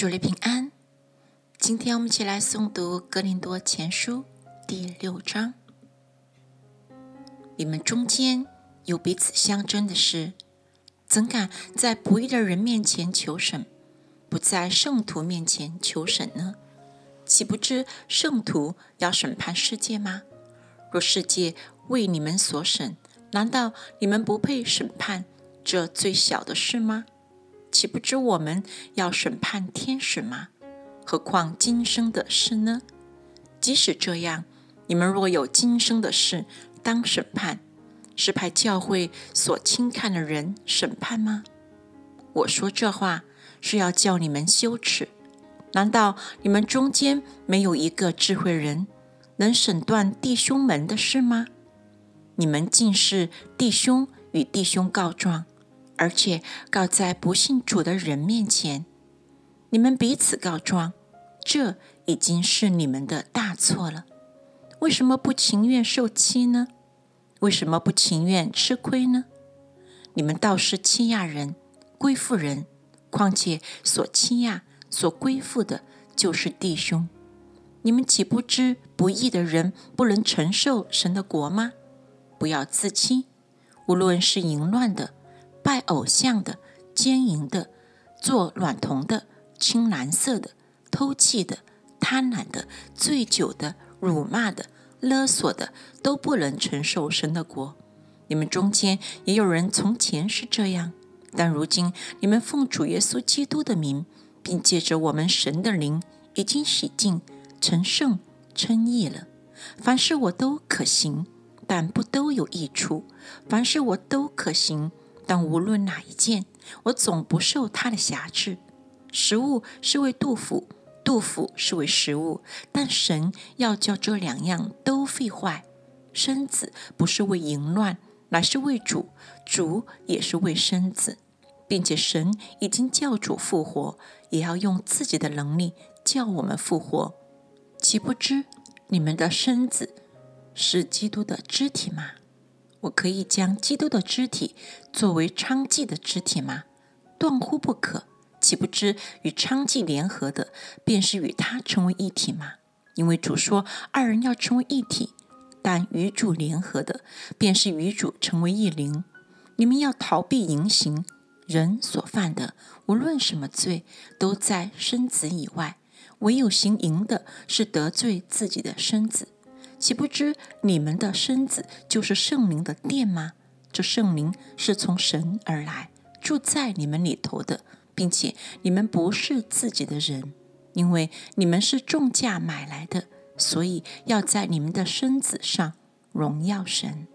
主日平安。今天我们一起来诵读《格林多前书》第六章。你们中间有彼此相争的事，怎敢在不义的人面前求审，不在圣徒面前求审呢？岂不知圣徒要审判世界吗？若世界为你们所审，难道你们不配审判这最小的事吗？岂不知我们要审判天使吗？何况今生的事呢？即使这样，你们若有今生的事当审判，是派教会所轻看的人审判吗？我说这话是要叫你们羞耻。难道你们中间没有一个智慧人能审断弟兄们的事吗？你们竟是弟兄与弟兄告状。而且告在不信主的人面前，你们彼此告状，这已经是你们的大错了。为什么不情愿受欺呢？为什么不情愿吃亏呢？你们倒是欺压人、归附人，况且所欺压、所归附的，就是弟兄。你们岂不知不义的人不能承受神的国吗？不要自欺，无论是淫乱的。拜偶像的、奸淫的、做卵童的、青蓝色的、偷气的、贪婪的、醉酒的、辱骂的、勒索的，都不能承受神的国。你们中间也有人从前是这样，但如今你们奉主耶稣基督的名，并借着我们神的灵，已经洗净、成圣、称义了。凡事我都可行，但不都有益处；凡事我都可行。但无论哪一件，我总不受他的辖制。食物是为杜甫，杜甫是为食物，但神要叫这两样都废坏。身子不是为淫乱，乃是为主；主也是为身子，并且神已经叫主复活，也要用自己的能力叫我们复活。岂不知你们的身子是基督的肢体吗？我可以将基督的肢体作为娼妓的肢体吗？断乎不可！岂不知与娼妓联合的，便是与他成为一体吗？因为主说二人要成为一体，但与主联合的，便是与主成为一灵。你们要逃避淫行，人所犯的无论什么罪，都在身子以外；唯有行淫的，是得罪自己的身子。岂不知你们的身子就是圣灵的殿吗？这圣灵是从神而来，住在你们里头的，并且你们不是自己的人，因为你们是重价买来的，所以要在你们的身子上荣耀神。